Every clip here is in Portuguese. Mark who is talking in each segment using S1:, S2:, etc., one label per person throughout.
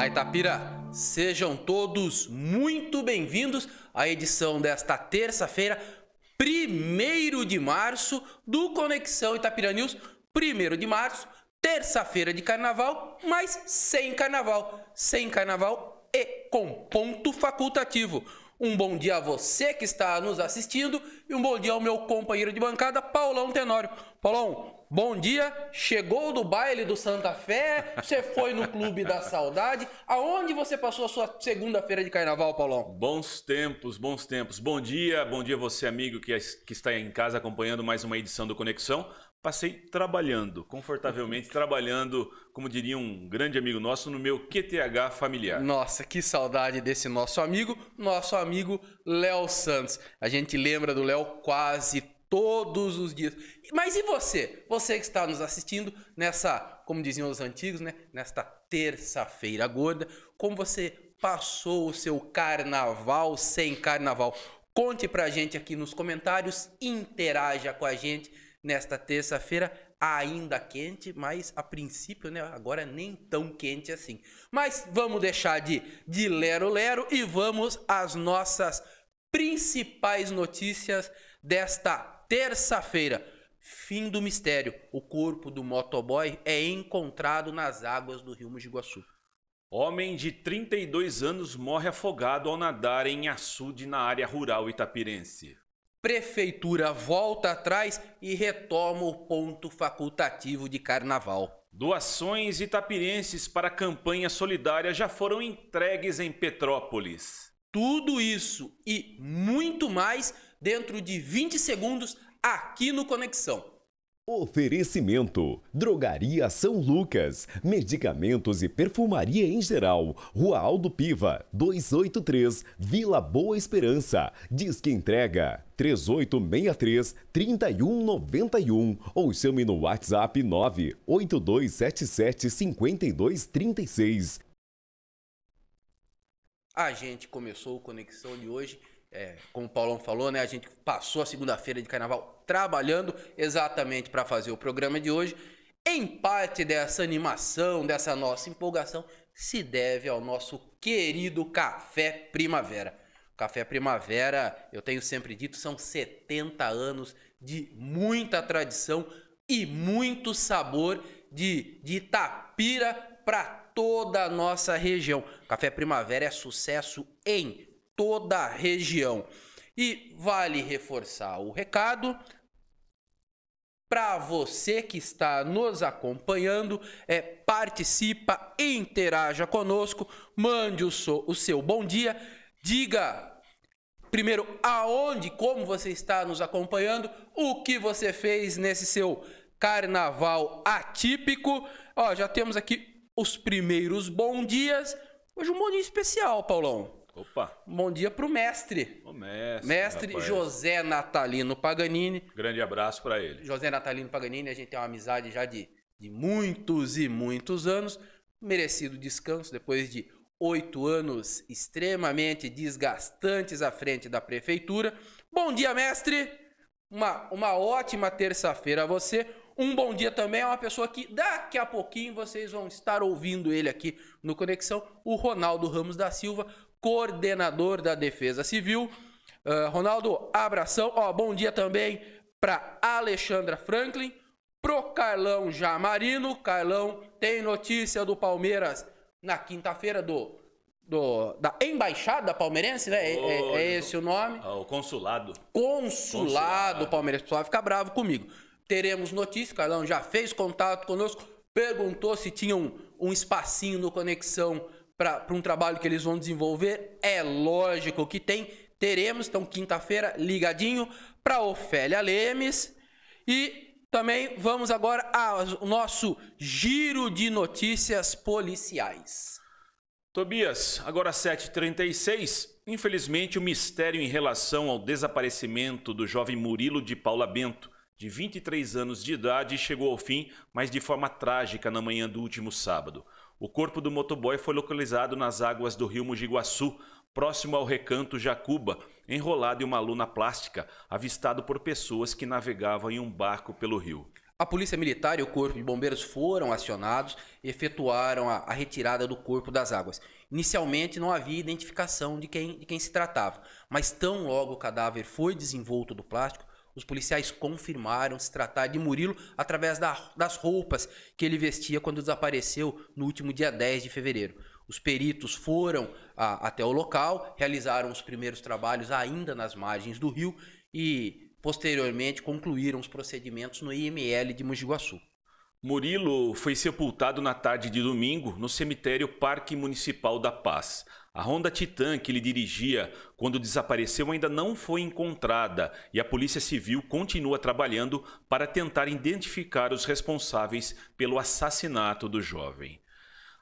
S1: Olá, Itapira! Sejam todos muito bem-vindos à edição desta terça-feira, 1 de março, do Conexão Itapira News. 1 de março, terça-feira de carnaval, mas sem carnaval. Sem carnaval e com ponto facultativo. Um bom dia a você que está nos assistindo e um bom dia ao meu companheiro de bancada, Paulão Tenório. Paulão, bom dia. Chegou do baile do Santa Fé, você foi no Clube da Saudade. Aonde você passou a sua segunda-feira de carnaval, Paulão?
S2: Bons tempos, bons tempos. Bom dia, bom dia você, amigo que, que está em casa acompanhando mais uma edição do Conexão. Passei trabalhando, confortavelmente trabalhando, como diria um grande amigo nosso, no meu QTH familiar.
S1: Nossa, que saudade desse nosso amigo, nosso amigo Léo Santos. A gente lembra do Léo quase todos os dias. Mas e você? Você que está nos assistindo nessa, como diziam os antigos, né? Nesta terça-feira gorda, como você passou o seu carnaval sem carnaval? Conte pra gente aqui nos comentários, interaja com a gente nesta terça-feira, ainda quente, mas a princípio, né, agora nem tão quente assim. Mas vamos deixar de, de lero-lero e vamos às nossas principais notícias desta terça-feira. Fim do mistério. O corpo do motoboy é encontrado nas águas do rio Mojiguaçu.
S2: Homem de 32 anos morre afogado ao nadar em açude na área rural itapirense.
S1: Prefeitura volta atrás e retoma o ponto facultativo de carnaval.
S2: Doações itapirenses para a campanha solidária já foram entregues em Petrópolis.
S1: Tudo isso e muito mais dentro de 20 segundos aqui no Conexão.
S3: Oferecimento: Drogaria São Lucas, medicamentos e perfumaria em geral. Rua Aldo Piva, 283, Vila Boa Esperança. Diz que entrega 3863 3191 ou chame no WhatsApp 98277 5236.
S1: A gente começou o Conexão de hoje é, como o Paulão falou, né, a gente passou a segunda-feira de carnaval trabalhando exatamente para fazer o programa de hoje. Em parte dessa animação, dessa nossa empolgação, se deve ao nosso querido Café Primavera. Café Primavera, eu tenho sempre dito, são 70 anos de muita tradição e muito sabor de, de Itapira para toda a nossa região. Café Primavera é sucesso em toda a região. E vale reforçar o recado para você que está nos acompanhando, é, participa, interaja conosco, mande o, so, o seu bom dia, diga primeiro aonde, como você está nos acompanhando, o que você fez nesse seu carnaval atípico. Ó, já temos aqui os primeiros bom dias. Hoje um bom dia especial, Paulão.
S2: Opa!
S1: Bom dia pro mestre.
S2: O mestre.
S1: Mestre rapaz. José Natalino Paganini.
S2: Grande abraço para ele.
S1: José Natalino Paganini, a gente tem uma amizade já de, de muitos e muitos anos. Merecido descanso depois de oito anos extremamente desgastantes à frente da prefeitura. Bom dia, mestre! Uma, uma ótima terça-feira a você. Um bom dia também a uma pessoa que daqui a pouquinho vocês vão estar ouvindo ele aqui no Conexão, o Ronaldo Ramos da Silva, coordenador da Defesa Civil. Uh, Ronaldo, abração. Ó, bom dia também para Alexandra Franklin, pro Carlão Jamarino. Carlão tem notícia do Palmeiras na quinta-feira do, do, da Embaixada Palmeirense, né? Oh, é, é, esse o nome?
S2: o consulado.
S1: Consulado, consulado. Palmeirense. O pessoal fica bravo comigo. Teremos notícia, Carlão já fez contato conosco, perguntou se tinha um, um espacinho no Conexão para um trabalho que eles vão desenvolver? É lógico que tem. Teremos, então, quinta-feira, ligadinho para Ofélia Lemes. E também vamos agora ao nosso giro de notícias policiais.
S2: Tobias, agora 7h36. Infelizmente, o mistério em relação ao desaparecimento do jovem Murilo de Paula Bento, de 23 anos de idade, chegou ao fim, mas de forma trágica na manhã do último sábado. O corpo do motoboy foi localizado nas águas do rio Mojiguaçu, próximo ao recanto Jacuba, enrolado em uma luna plástica, avistado por pessoas que navegavam em um barco pelo rio.
S1: A Polícia Militar e o Corpo de Bombeiros foram acionados e efetuaram a, a, retirada do corpo das águas. Inicialmente não havia identificação de quem, de quem se tratava, mas tão logo o cadáver foi desenvolto do plástico, os policiais confirmaram se tratar de Murilo através da, das roupas que ele vestia quando desapareceu no último dia 10 de fevereiro. Os peritos foram a, até o local, realizaram os primeiros trabalhos ainda nas margens do rio e Posteriormente, concluíram os procedimentos no IML de Mojiguaçu.
S2: Murilo foi sepultado na tarde de domingo no cemitério Parque Municipal da Paz. A Honda Titan que ele dirigia quando desapareceu ainda não foi encontrada e a Polícia Civil continua trabalhando para tentar identificar os responsáveis pelo assassinato do jovem.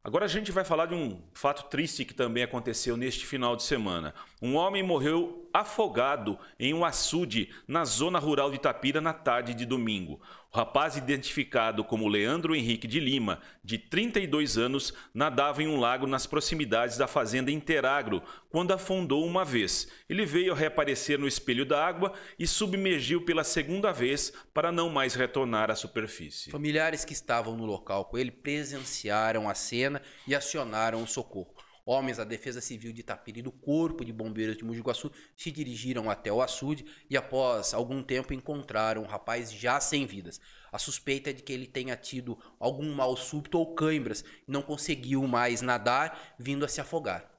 S2: Agora a gente vai falar de um fato triste que também aconteceu neste final de semana. Um homem morreu afogado em um açude na zona rural de Itapira na tarde de domingo. O rapaz, identificado como Leandro Henrique de Lima, de 32 anos, nadava em um lago nas proximidades da fazenda Interagro quando afundou uma vez. Ele veio reaparecer no espelho da água e submergiu pela segunda vez para não mais retornar à superfície.
S1: Familiares que estavam no local com ele presenciaram a cena e acionaram o socorro. Homens da Defesa Civil de Itapiri e do Corpo de Bombeiros de Mojiguaçu se dirigiram até o açude e, após algum tempo, encontraram o rapaz já sem vidas. A suspeita é de que ele tenha tido algum mal súbito ou cãibras e não conseguiu mais nadar, vindo a se afogar.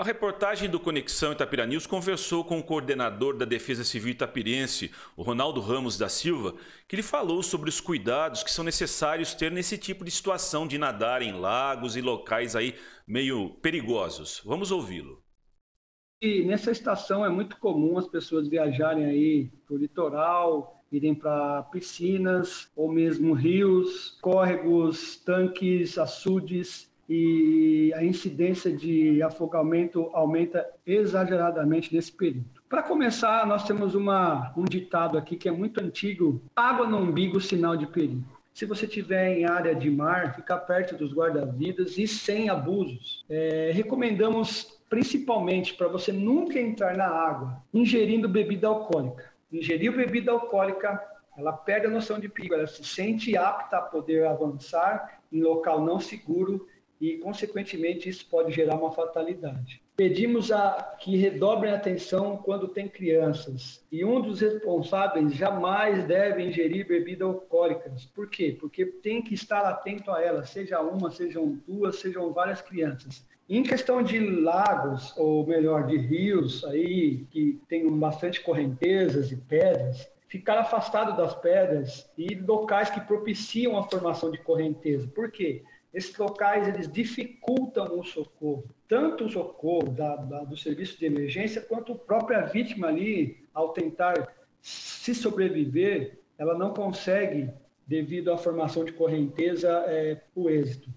S2: A reportagem do Conexão Itapira News conversou com o coordenador da Defesa Civil Itapirense, o Ronaldo Ramos da Silva, que lhe falou sobre os cuidados que são necessários ter nesse tipo de situação de nadar em lagos e locais aí meio perigosos. Vamos ouvi-lo.
S4: E nessa estação é muito comum as pessoas viajarem aí para o litoral, irem para piscinas ou mesmo rios, córregos, tanques, açudes e a incidência de afogamento aumenta exageradamente nesse período. Para começar, nós temos uma, um ditado aqui que é muito antigo: água no umbigo, sinal de perigo. Se você estiver em área de mar, ficar perto dos guarda-vidas e sem abusos. É, recomendamos principalmente para você nunca entrar na água ingerindo bebida alcoólica. Ingeriu bebida alcoólica, ela perde a noção de perigo, ela se sente apta a poder avançar em local não seguro e, consequentemente, isso pode gerar uma fatalidade. Pedimos a que redobrem atenção quando tem crianças. E um dos responsáveis jamais deve ingerir bebidas alcoólicas. Por quê? Porque tem que estar atento a elas, seja uma, sejam duas, sejam várias crianças. Em questão de lagos, ou melhor, de rios, aí que tem bastante correntezas e pedras, ficar afastado das pedras e locais que propiciam a formação de correnteza. Por quê? Esses locais eles dificultam o socorro, tanto o socorro da, da, do serviço de emergência quanto a própria vítima ali, ao tentar se sobreviver, ela não consegue, devido à formação de correnteza, é, o êxito.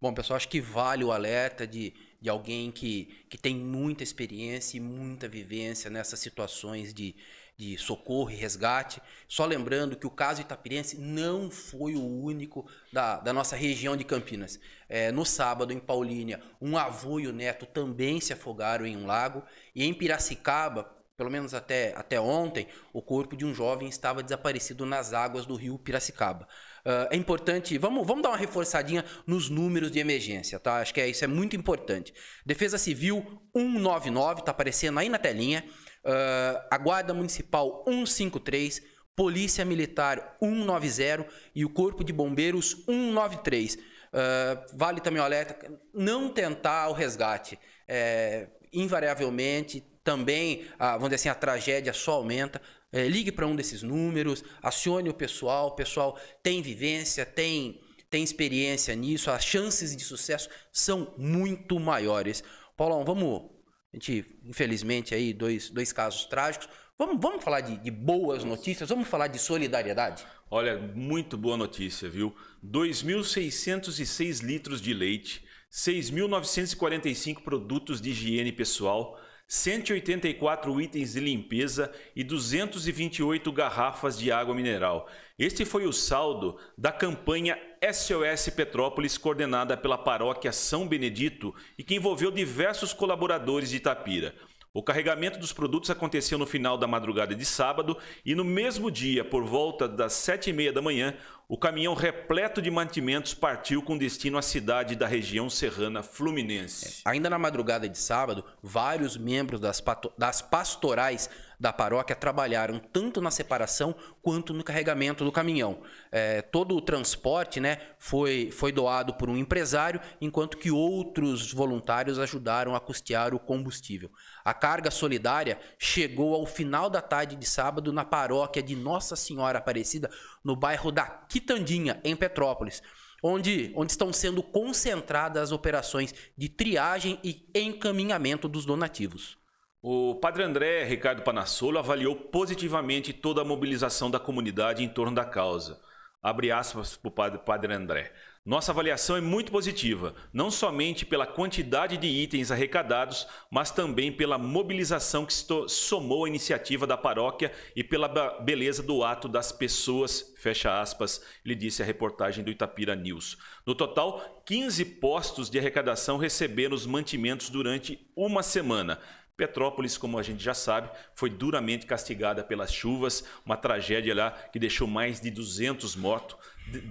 S1: Bom, pessoal, acho que vale o alerta de, de alguém que, que tem muita experiência e muita vivência nessas situações de, de socorro e resgate. Só lembrando que o caso Itapirense não foi o único da, da nossa região de Campinas. É, no sábado, em Paulínia, um avô e o neto também se afogaram em um lago. E em Piracicaba, pelo menos até, até ontem, o corpo de um jovem estava desaparecido nas águas do rio Piracicaba. Uh, é importante, vamos, vamos dar uma reforçadinha nos números de emergência, tá? Acho que é, isso é muito importante. Defesa Civil 199, tá aparecendo aí na telinha uh, a Guarda Municipal 153, Polícia Militar 190 e o Corpo de Bombeiros 193. Uh, ah, vale também o alerta, não tentar o resgate. É, invariavelmente, também, a, vamos dizer assim, a tragédia só aumenta. É, ligue para um desses números, acione o pessoal. O pessoal tem vivência, tem, tem experiência nisso, as chances de sucesso são muito maiores. Paulão, vamos a gente, infelizmente, aí, dois, dois casos trágicos. Vamos, vamos falar de, de boas notícias? Vamos falar de solidariedade?
S2: Olha, muito boa notícia, viu? 2.606 litros de leite, 6.945 produtos de higiene pessoal, 184 itens de limpeza e 228 garrafas de água mineral. Este foi o saldo da campanha SOS Petrópolis, coordenada pela paróquia São Benedito e que envolveu diversos colaboradores de Itapira. O carregamento dos produtos aconteceu no final da madrugada de sábado e no mesmo dia, por volta das sete e meia da manhã, o caminhão repleto de mantimentos partiu com destino à cidade da região serrana fluminense.
S1: Ainda na madrugada de sábado, vários membros das, das pastorais da paróquia trabalharam tanto na separação quanto no carregamento do caminhão. É, todo o transporte né, foi, foi doado por um empresário, enquanto que outros voluntários ajudaram a custear o combustível. A carga solidária chegou ao final da tarde de sábado na paróquia de Nossa Senhora Aparecida, no bairro da Quitandinha, em Petrópolis onde, onde estão sendo concentradas as operações de triagem e encaminhamento dos donativos.
S2: O padre André Ricardo Panassolo avaliou positivamente toda a mobilização da comunidade em torno da causa. Abre aspas para o padre, André. Nossa avaliação é muito positiva, não somente pela quantidade de itens arrecadados, mas também pela mobilização que somou a iniciativa da paróquia e pela beleza do ato das pessoas, fecha aspas, ele disse a reportagem do Itapira News. No total, 15 postos de arrecadação receberam os mantimentos durante uma semana. Petrópolis, como a gente já sabe, foi duramente castigada pelas chuvas, uma tragédia lá que deixou mais de 200 mortos,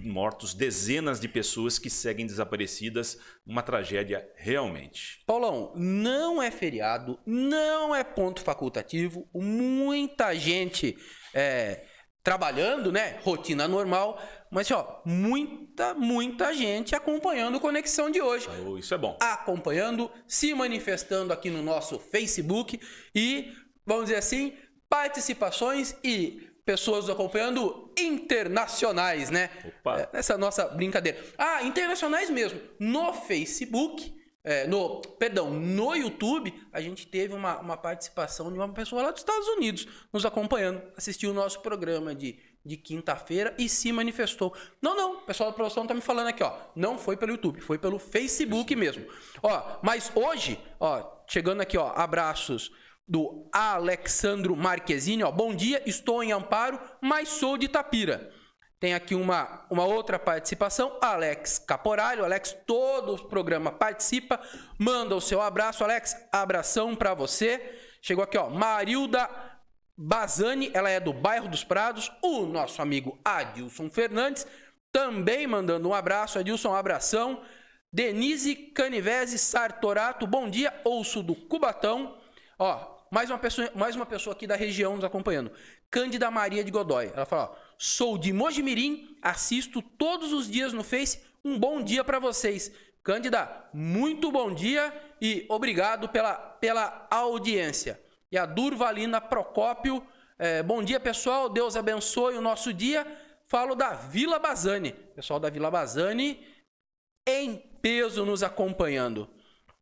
S2: mortos, dezenas de pessoas que seguem desaparecidas, uma tragédia realmente.
S1: Paulão, não é feriado, não é ponto facultativo, muita gente é, trabalhando, né? Rotina normal, mas, ó, muita, muita gente acompanhando o Conexão de hoje.
S2: Oh, isso é bom.
S1: Acompanhando, se manifestando aqui no nosso Facebook e, vamos dizer assim, participações e pessoas acompanhando internacionais, né? Opa. É, essa nossa brincadeira. Ah, internacionais mesmo. No Facebook, é, no, perdão, no YouTube, a gente teve uma, uma participação de uma pessoa lá dos Estados Unidos nos acompanhando, assistiu o nosso programa de de quinta-feira e se manifestou. Não, não, o pessoal da produção tá me falando aqui, ó. Não foi pelo YouTube, foi pelo Facebook mesmo. Ó, mas hoje, ó, chegando aqui, ó, abraços do Alexandro Marquezini, ó. Bom dia, estou em Amparo, mas sou de Tapira. Tem aqui uma, uma outra participação, Alex Caporalho. Alex, todo o programa participa. Manda o seu abraço, Alex. Abração para você. Chegou aqui, ó, Marilda Bazani, ela é do bairro dos Prados. O nosso amigo Adilson Fernandes, também mandando um abraço. Adilson, um abração. Denise Canivese Sartorato, bom dia. Ouço do Cubatão. Ó, mais uma pessoa, mais uma pessoa aqui da região nos acompanhando. Cândida Maria de Godoy. Ela fala: ó, sou de Mojimirim, assisto todos os dias no Face. Um bom dia para vocês. Cândida, muito bom dia e obrigado pela, pela audiência e a Durvalina Procópio. É, bom dia, pessoal. Deus abençoe o nosso dia. Falo da Vila Bazani. Pessoal da Vila Bazani em peso nos acompanhando.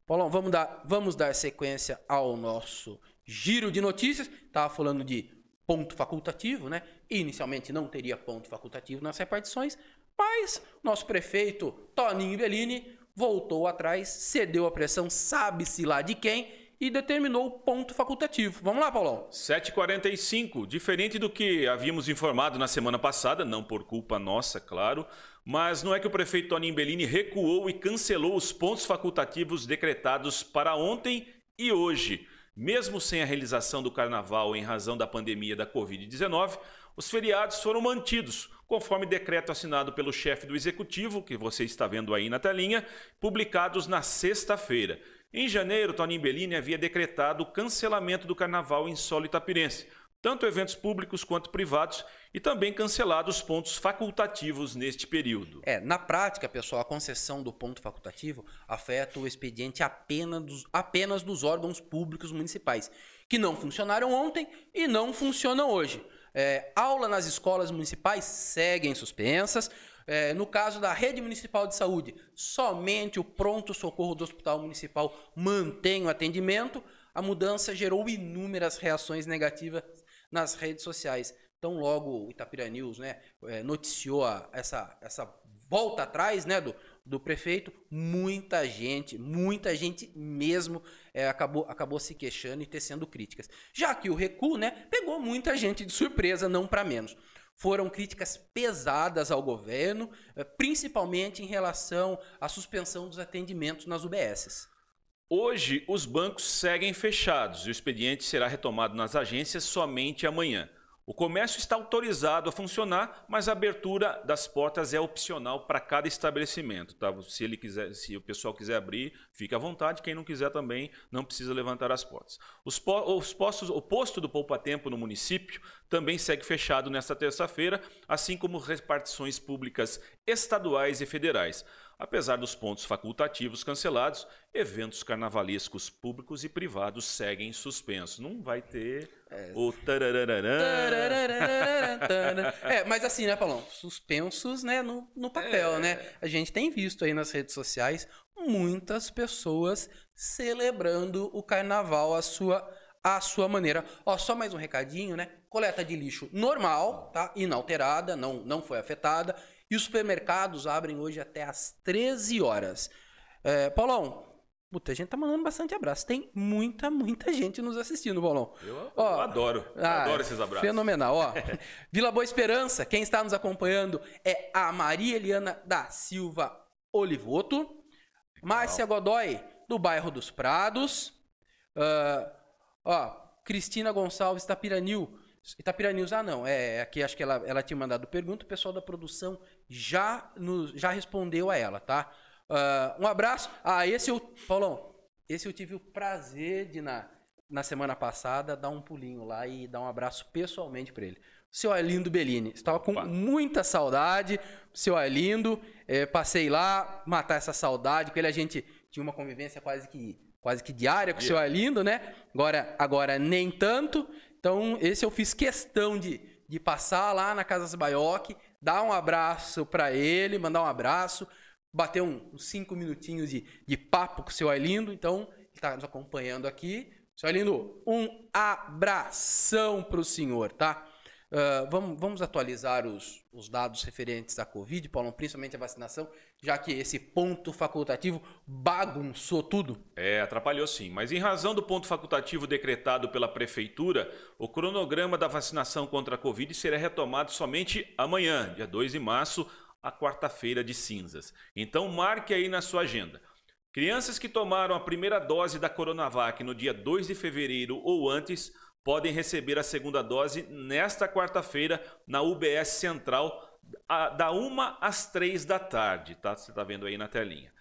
S1: Paulão, vamos dar, vamos dar sequência ao nosso giro de notícias. Estava falando de ponto facultativo, né? Inicialmente não teria ponto facultativo nas repartições, mas nosso prefeito Toninho Bellini voltou atrás, cedeu a pressão, sabe-se lá de quem, e determinou o ponto facultativo. Vamos lá, Paulão.
S2: 7h45, diferente do que havíamos informado na semana passada, não por culpa nossa, claro, mas não é que o prefeito Toninho Bellini recuou e cancelou os pontos facultativos decretados para ontem e hoje. Mesmo sem a realização do carnaval em razão da pandemia da Covid-19, os feriados foram mantidos, conforme decreto assinado pelo chefe do executivo, que você está vendo aí na telinha, publicados na sexta-feira. Em janeiro, Toninho Bellini havia decretado o cancelamento do carnaval em solo itapirense, tanto eventos públicos quanto privados, e também cancelado os pontos facultativos neste período.
S1: É, na prática, pessoal, a concessão do ponto facultativo afeta o expediente apenas dos, apenas dos órgãos públicos municipais, que não funcionaram ontem e não funcionam hoje. É, aula nas escolas municipais seguem suspensas, é, no caso da rede municipal de saúde, somente o pronto-socorro do hospital municipal mantém o atendimento. A mudança gerou inúmeras reações negativas nas redes sociais. Então, logo o Itapira News né, é, noticiou a, essa, essa volta atrás né, do, do prefeito, muita gente, muita gente mesmo é, acabou, acabou se queixando e tecendo críticas. Já que o recuo né, pegou muita gente de surpresa, não para menos foram críticas pesadas ao governo, eh, principalmente em relação à suspensão dos atendimentos nas UBSs.
S2: Hoje, os bancos seguem fechados e o expediente será retomado nas agências somente amanhã. O comércio está autorizado a funcionar, mas a abertura das portas é opcional para cada estabelecimento. Tá? Se ele quiser, se o pessoal quiser abrir, fique à vontade. Quem não quiser também não precisa levantar as portas. Os, po os postos, o posto do Poupa Tempo no município também segue fechado nesta terça-feira, assim como repartições públicas estaduais e federais. Apesar dos pontos facultativos cancelados, eventos carnavalescos públicos e privados seguem suspensos. Não vai ter é. o.
S1: É, mas assim, né, Paulão? Suspensos, né, no, no papel, é. né? A gente tem visto aí nas redes sociais muitas pessoas celebrando o carnaval à sua à sua maneira. Ó, só mais um recadinho, né? Coleta de lixo normal, tá? Inalterada, não não foi afetada. E os supermercados abrem hoje até às 13 horas. É, Paulão, Puta, a gente tá mandando bastante abraço. Tem muita, muita gente nos assistindo, Paulão.
S2: Eu, Ó, eu adoro. Eu ah, adoro esses abraços.
S1: Fenomenal. Ó, Vila Boa Esperança, quem está nos acompanhando é a Maria Eliana da Silva Olivoto. Márcia Godoy, do bairro dos Prados. Uh, ó, Cristina Gonçalves Tapiranil. Itapiranil, ah não, é aqui acho que ela, ela tinha mandado pergunta, o pessoal da produção já, nos, já respondeu a ela, tá? Uh, um abraço. Ah, esse eu. Paulão, esse eu tive o prazer de, na, na semana passada, dar um pulinho lá e dar um abraço pessoalmente para ele. O seu Arlindo Bellini. Estava com muita saudade. Seu Arlindo. É, passei lá, matar essa saudade. Com ele a gente tinha uma convivência quase que, quase que diária com o seu Arlindo, né? Agora, agora nem tanto. Então, esse eu fiz questão de, de passar lá na Casa Baioc, dar um abraço para ele, mandar um abraço bater um, uns cinco minutinhos de, de papo com o seu Arlindo. Então, ele está nos acompanhando aqui. Seu Arlindo, um abração para o senhor, tá? Uh, vamos, vamos, atualizar os, os, dados referentes à Covid, Paulo, principalmente a vacinação, já que esse ponto facultativo bagunçou tudo.
S2: É, atrapalhou sim. Mas em razão do ponto facultativo decretado pela Prefeitura, o cronograma da vacinação contra a Covid será retomado somente amanhã, dia 2 de março, a quarta-feira de cinzas. Então marque aí na sua agenda. Crianças que tomaram a primeira dose da Coronavac no dia 2 de fevereiro ou antes podem receber a segunda dose nesta quarta-feira na UBS Central, da 1 às 3 da tarde, tá? Você está vendo aí na telinha.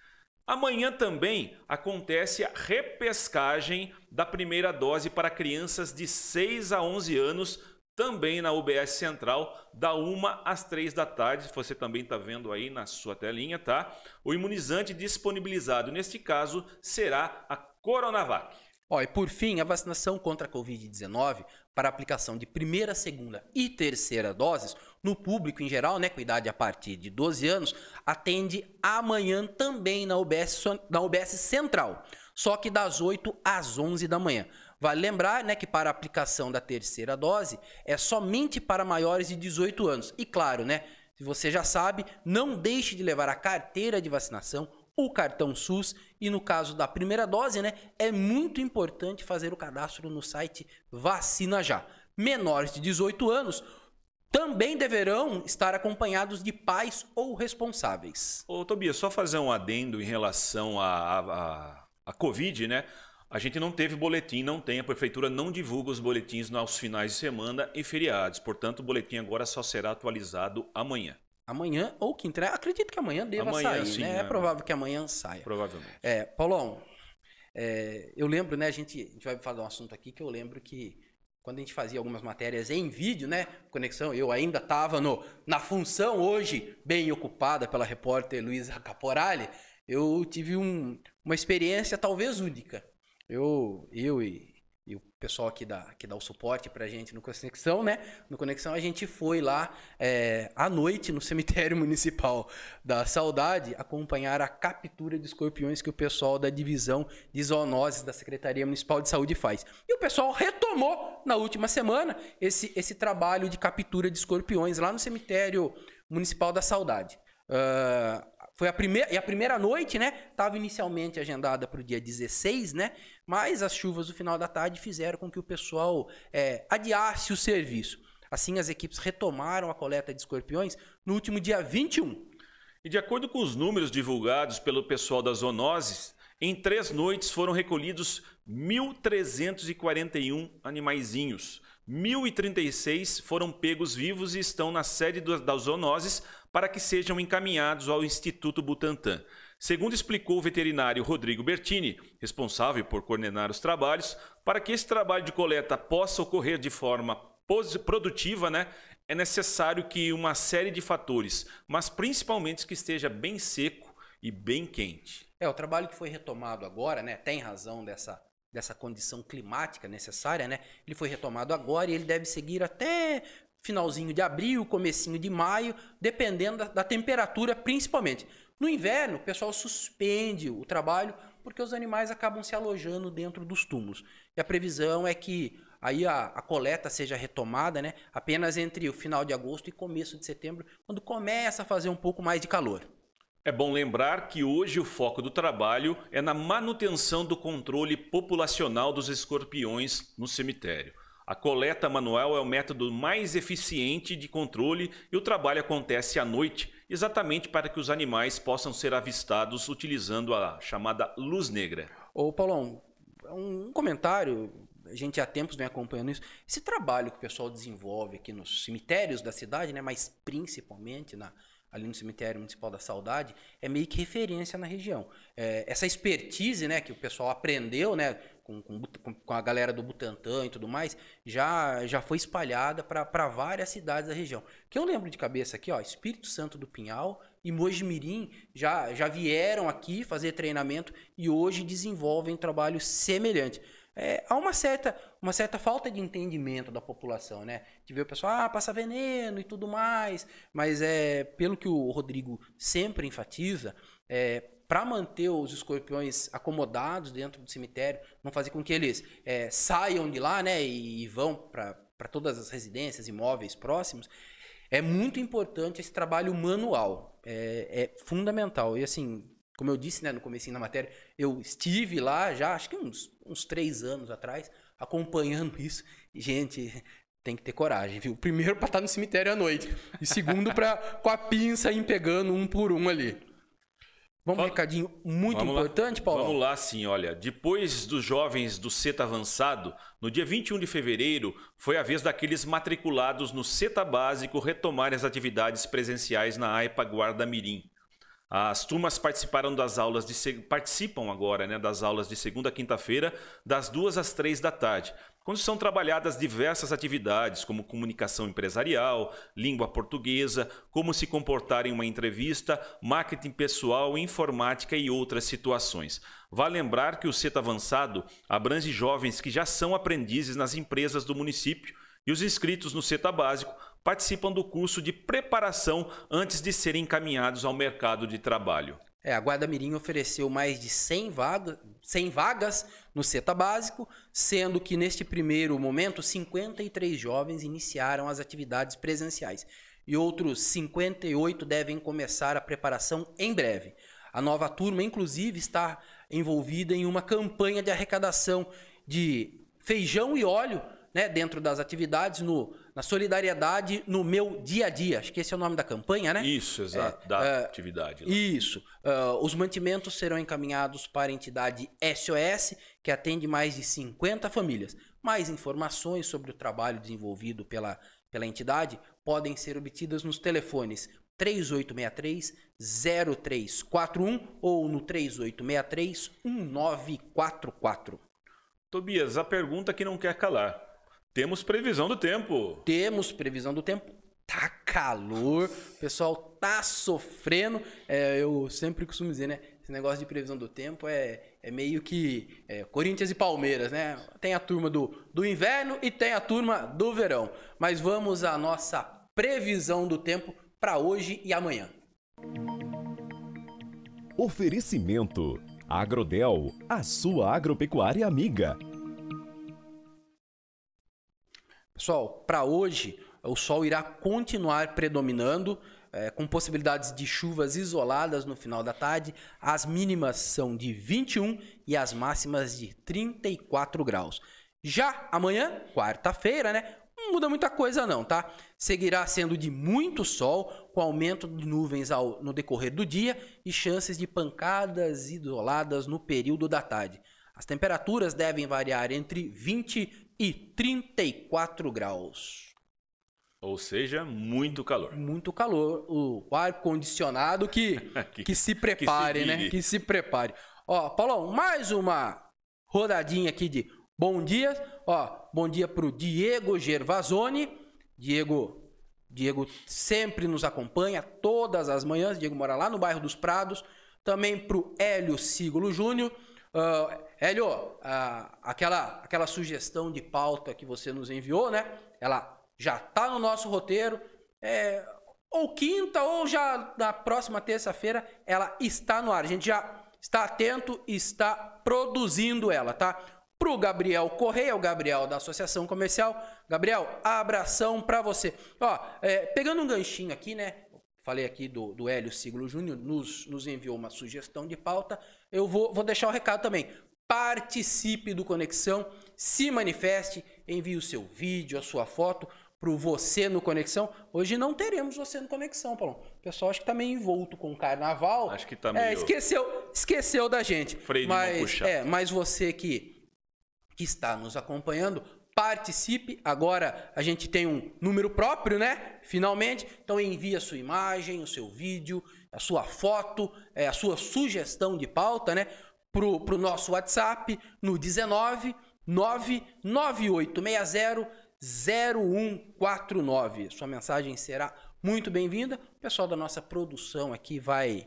S2: Amanhã também acontece a repescagem da primeira dose para crianças de 6 a 11 anos também na UBS Central, da 1 às 3 da tarde. Você também está vendo aí na sua telinha, tá? O imunizante disponibilizado neste caso será a Coronavac.
S1: Ó, e por fim, a vacinação contra a Covid-19 para aplicação de primeira, segunda e terceira doses no público em geral, né, com idade a partir de 12 anos, atende amanhã também na UBS, na UBS Central, só que das 8 às 11 da manhã. Vale lembrar né, que para a aplicação da terceira dose é somente para maiores de 18 anos. E claro, né, se você já sabe, não deixe de levar a carteira de vacinação, o cartão SUS e no caso da primeira dose, né, é muito importante fazer o cadastro no site Vacina Já. Menores de 18 anos também deverão estar acompanhados de pais ou responsáveis.
S2: Ô Tobias, só fazer um adendo em relação à a, Covid, né? A gente não teve boletim, não tem, a prefeitura não divulga os boletins nos finais de semana e feriados. Portanto, o boletim agora só será atualizado amanhã.
S1: Amanhã ou quinta. Acredito que amanhã deva amanhã, sair, sim, né? É, é provável que amanhã saia.
S2: Provavelmente.
S1: É, Paulão, é, eu lembro, né? A gente, a gente vai falar um assunto aqui que eu lembro que quando a gente fazia algumas matérias em vídeo, né? Conexão, eu ainda estava na função hoje, bem ocupada pela repórter Luísa Caporali. Eu tive um, uma experiência talvez única eu, eu e, e o pessoal aqui dá, que dá o suporte pra gente no Conexão, né? No Conexão a gente foi lá é, à noite no cemitério municipal da Saudade acompanhar a captura de escorpiões que o pessoal da divisão de zoonoses da Secretaria Municipal de Saúde faz. E o pessoal retomou na última semana esse, esse trabalho de captura de escorpiões lá no cemitério municipal da Saudade. Uh, foi a primeira, e a primeira noite, né? Estava inicialmente agendada para o dia 16, né? Mas as chuvas do final da tarde fizeram com que o pessoal é, adiasse o serviço. Assim, as equipes retomaram a coleta de escorpiões no último dia 21.
S2: E de acordo com os números divulgados pelo pessoal das zoonoses, Em três noites foram recolhidos 1.341 animaizinhos. 1.036 foram pegos vivos e estão na sede das zoonoses para que sejam encaminhados ao Instituto Butantan. Segundo explicou o veterinário Rodrigo Bertini, responsável por coordenar os trabalhos, para que esse trabalho de coleta possa ocorrer de forma produtiva, né, é necessário que uma série de fatores, mas principalmente que esteja bem seco e bem quente.
S1: É, o trabalho que foi retomado agora, né, tem razão dessa, dessa condição climática necessária, né? Ele foi retomado agora e ele deve seguir até finalzinho de abril, comecinho de maio, dependendo da, da temperatura principalmente. No inverno, o pessoal suspende o trabalho porque os animais acabam se alojando dentro dos túmulos. E a previsão é que aí a, a, coleta seja retomada, né? Apenas entre o final de agosto e começo de setembro, quando começa a fazer um pouco mais de calor.
S2: É bom lembrar que hoje o foco do trabalho é na manutenção do controle populacional dos escorpiões no cemitério. A coleta manual é o método mais eficiente de controle e o trabalho acontece à noite, exatamente para que os animais possam ser avistados utilizando a chamada luz negra.
S1: Ô Paulão, um comentário, a gente há tempos vem acompanhando isso. Esse trabalho que o pessoal desenvolve aqui nos cemitérios da cidade, né, mas principalmente na, ali no cemitério municipal da Saudade, é meio que referência na região. É, essa expertise, né, que o pessoal aprendeu, né, com, com, com, a galera do Butantã e tudo mais, já, já foi espalhada para várias cidades da região. Que eu lembro de cabeça aqui, ó, Espírito Santo do Pinhal e Mojimirim já, já vieram aqui fazer treinamento e hoje desenvolvem trabalho semelhante. É, há uma certa, uma certa falta de entendimento da população, né? De ver o pessoal, ah, passa veneno e tudo mais. Mas é pelo que o Rodrigo sempre enfatiza, é, para manter os escorpiões acomodados dentro do cemitério, não fazer com que eles é, saiam de lá né, e vão para todas as residências, imóveis próximos, é muito importante esse trabalho manual. É, é, fundamental. E assim, como eu disse né, no começo da matéria, eu estive lá já, acho que uns, uns três anos atrás, acompanhando isso. E, gente, tem que ter coragem, viu? Primeiro para estar no cemitério à noite. E segundo para com a pinça ir pegando um por um ali. Vamos um recadinho muito Vamos importante,
S2: lá.
S1: Paulo?
S2: Vamos lá, sim. Olha, depois dos jovens do CETA avançado, no dia 21 de fevereiro, foi a vez daqueles matriculados no CETA básico retomarem as atividades presenciais na AIPA Guarda Mirim. As turmas participaram das aulas de participam agora, né, das aulas de segunda a quinta-feira, das duas às três da tarde quando são trabalhadas diversas atividades, como comunicação empresarial, língua portuguesa, como se comportar em uma entrevista, marketing pessoal, informática e outras situações. Vale lembrar que o CETA Avançado abrange jovens que já são aprendizes nas empresas do município e os inscritos no CETA Básico participam do curso de preparação antes de serem encaminhados ao mercado de trabalho.
S1: É, a Guarda Mirim ofereceu mais de 100, vaga, 100 vagas no CETA básico, sendo que neste primeiro momento 53 jovens iniciaram as atividades presenciais e outros 58 devem começar a preparação em breve. A nova turma, inclusive, está envolvida em uma campanha de arrecadação de feijão e óleo né, dentro das atividades no na solidariedade no meu dia a dia. Acho que esse é o nome da campanha, né?
S2: Isso, exato, é, da é, atividade.
S1: Lá. Isso. Uh, os mantimentos serão encaminhados para a entidade SOS, que atende mais de 50 famílias. Mais informações sobre o trabalho desenvolvido pela, pela entidade podem ser obtidas nos telefones 3863-0341 ou no 3863-1944.
S2: Tobias, a pergunta que não quer calar. Temos previsão do tempo.
S1: Temos previsão do tempo. Tá calor, o pessoal tá sofrendo. É, eu sempre costumo dizer, né? Esse negócio de previsão do tempo é, é meio que é, Corinthians e Palmeiras, né? Tem a turma do, do inverno e tem a turma do verão. Mas vamos à nossa previsão do tempo para hoje e amanhã.
S3: Oferecimento Agrodel, a sua agropecuária amiga.
S1: Pessoal, para hoje, o sol irá continuar predominando, é, com possibilidades de chuvas isoladas no final da tarde. As mínimas são de 21 e as máximas de 34 graus. Já amanhã, quarta-feira, né? Um muda muita coisa não, tá? Seguirá sendo de muito sol, com aumento de nuvens ao, no decorrer do dia e chances de pancadas isoladas no período da tarde. As temperaturas devem variar entre 20 e 34 graus.
S2: Ou seja, muito calor.
S1: Muito calor. O ar condicionado que, que, que, se prepare, que se né? Que se prepare. Ó, Paulão, mais uma rodadinha aqui de bom dia. Ó, bom dia pro Diego Gervasoni. Diego, Diego sempre nos acompanha todas as manhãs. Diego mora lá no bairro dos Prados. Também pro Hélio Sigolo Júnior. Uh, Hélio, uh, aquela, aquela sugestão de pauta que você nos enviou, né? Ela já está no nosso roteiro. É, ou quinta, ou já na próxima terça-feira, ela está no ar. A gente já está atento e está produzindo ela, tá? Para o Gabriel Correia, o Gabriel da Associação Comercial. Gabriel, abração para você. Ó, é, pegando um ganchinho aqui, né? Falei aqui do, do Hélio Siglo Júnior, nos, nos enviou uma sugestão de pauta. Eu vou, vou deixar o recado também. Participe do Conexão, se manifeste, envie o seu vídeo, a sua foto pro Você no Conexão. Hoje não teremos Você no Conexão, Paulo. O pessoal acho que tá meio envolto com o carnaval.
S2: Acho que tá meio...
S1: É, esqueceu, esqueceu da gente.
S2: Freio
S1: mas, é, mas você que, que está nos acompanhando, participe. Agora a gente tem um número próprio, né? Finalmente. Então envie a sua imagem, o seu vídeo, a sua foto, é, a sua sugestão de pauta, né? Pro, pro nosso WhatsApp no 19 99860 0149. Sua mensagem será muito bem-vinda. O pessoal da nossa produção aqui vai,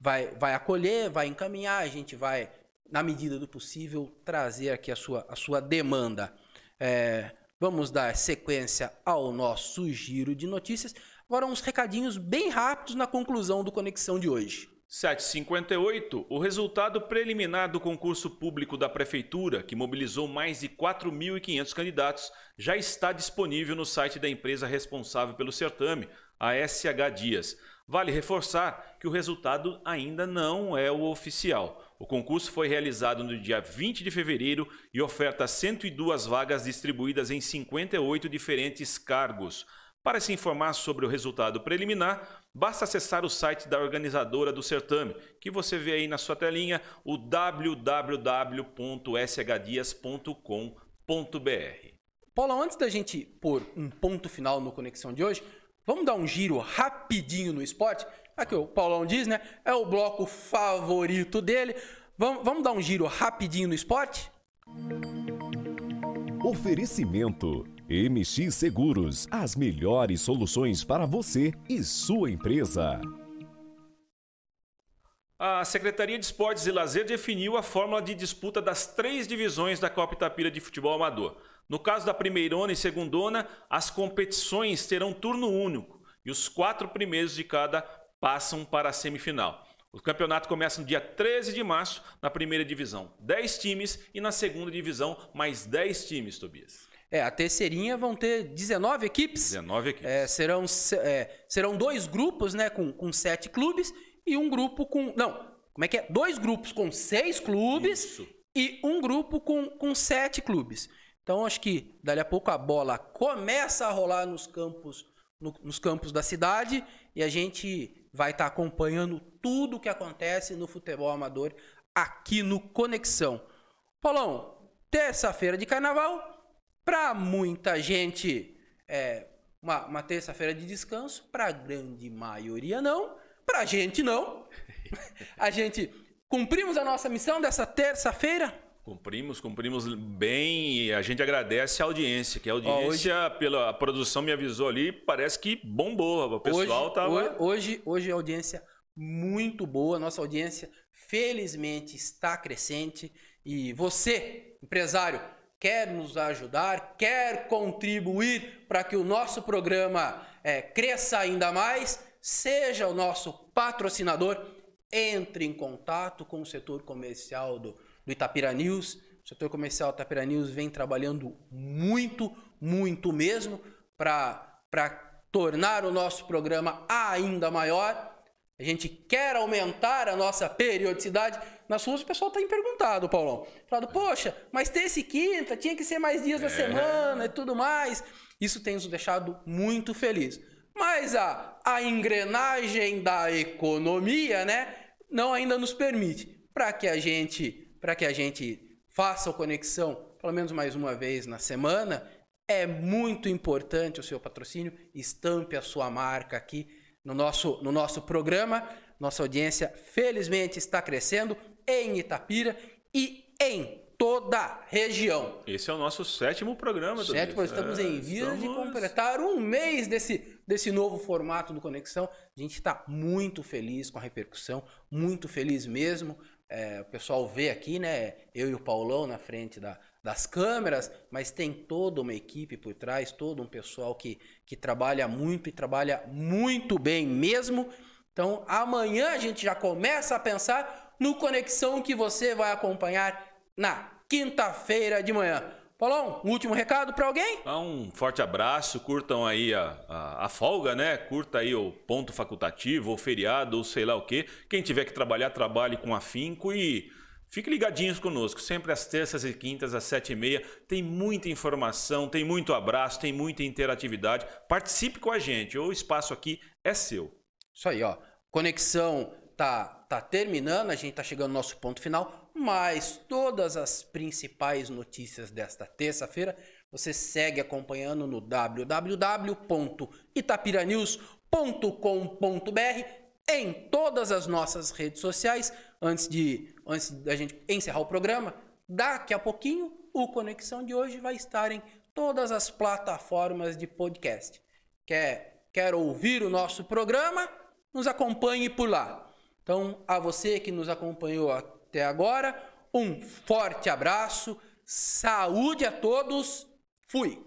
S1: vai, vai acolher, vai encaminhar, a gente vai, na medida do possível, trazer aqui a sua, a sua demanda. É, vamos dar sequência ao nosso giro de notícias. Agora, uns recadinhos bem rápidos na conclusão do Conexão de hoje.
S2: 758, o resultado preliminar do concurso público da Prefeitura, que mobilizou mais de 4.500 candidatos, já está disponível no site da empresa responsável pelo certame, a SH Dias. Vale reforçar que o resultado ainda não é o oficial. O concurso foi realizado no dia 20 de fevereiro e oferta 102 vagas distribuídas em 58 diferentes cargos. Para se informar sobre o resultado preliminar, basta acessar o site da organizadora do certame, que você vê aí na sua telinha, o www.shdias.com.br.
S1: Paulo, antes da gente pôr um ponto final no Conexão de hoje, vamos dar um giro rapidinho no esporte? Aqui o Paulão diz, né? É o bloco favorito dele. Vamos, vamos dar um giro rapidinho no esporte?
S3: Oferecimento MX Seguros, as melhores soluções para você e sua empresa.
S2: A Secretaria de Esportes e Lazer definiu a fórmula de disputa das três divisões da Copa Itapira de Futebol Amador. No caso da primeirona e segundona, as competições terão turno único e os quatro primeiros de cada passam para a semifinal. O campeonato começa no dia 13 de março na primeira divisão, 10 times e na segunda divisão mais 10 times, Tobias.
S1: É, a terceirinha vão ter 19 equipes.
S2: 19 equipes.
S1: É, serão, é, serão dois grupos, né, com, com sete clubes e um grupo com. Não, como é que é? Dois grupos com seis clubes Isso. e um grupo com, com sete clubes. Então, acho que dali a pouco a bola começa a rolar nos campos, no, nos campos da cidade e a gente vai estar tá acompanhando tudo o que acontece no futebol amador aqui no Conexão. Paulão, terça-feira de carnaval, para muita gente, é uma, uma terça-feira de descanso. Para a grande maioria, não. Para a gente, não. a gente cumprimos a nossa missão dessa terça-feira.
S2: Cumprimos, cumprimos bem e a gente agradece a audiência, que a audiência, Ó, hoje, pela a produção me avisou ali, parece que bombou. O pessoal
S1: hoje,
S2: tava.
S1: Hoje, hoje a audiência muito boa, nossa audiência felizmente está crescente. E você, empresário, quer nos ajudar, quer contribuir para que o nosso programa é, cresça ainda mais, seja o nosso patrocinador, entre em contato com o setor comercial do, do Itapira News. O setor comercial Itapira News vem trabalhando muito, muito mesmo para tornar o nosso programa ainda maior. a gente quer aumentar a nossa periodicidade. Nas ruas o pessoal tem perguntado, Paulão. Falado, poxa, mas terça e quinta, tinha que ser mais dias é. da semana e tudo mais. Isso tem nos deixado muito felizes. Mas a, a engrenagem da economia, né, não ainda nos permite. Para que a gente, para que a gente faça a conexão pelo menos mais uma vez na semana, é muito importante o seu patrocínio, estampe a sua marca aqui no nosso, no nosso programa. Nossa audiência, felizmente, está crescendo em Itapira e em toda a região.
S2: Esse é o nosso sétimo programa. Sétimo,
S1: estamos é, em vias estamos... de completar um mês desse, desse novo formato do Conexão. A gente está muito feliz com a repercussão, muito feliz mesmo. É, o pessoal vê aqui, né? Eu e o Paulão na frente da, das câmeras, mas tem toda uma equipe por trás, todo um pessoal que, que trabalha muito e trabalha muito bem mesmo. Então, amanhã a gente já começa a pensar no conexão que você vai acompanhar na quinta-feira de manhã. Paulão, um último recado para alguém?
S2: Um forte abraço, curtam aí a, a, a, folga, né? Curta aí o ponto facultativo, ou feriado, ou sei lá o quê. Quem tiver que trabalhar, trabalhe com afinco e Fique ligadinhos conosco, sempre às terças e quintas, às sete e meia. Tem muita informação, tem muito abraço, tem muita interatividade. Participe com a gente, o espaço aqui é seu.
S1: Isso aí, ó. Conexão tá, tá terminando, a gente tá chegando no nosso ponto final, mas todas as principais notícias desta terça-feira você segue acompanhando no www.itapiranews.com.br em todas as nossas redes sociais. Antes de antes da gente encerrar o programa, daqui a pouquinho o Conexão de hoje vai estar em todas as plataformas de podcast. Quer, quer ouvir o nosso programa? Nos acompanhe por lá. Então, a você que nos acompanhou até agora, um forte abraço, saúde a todos, fui!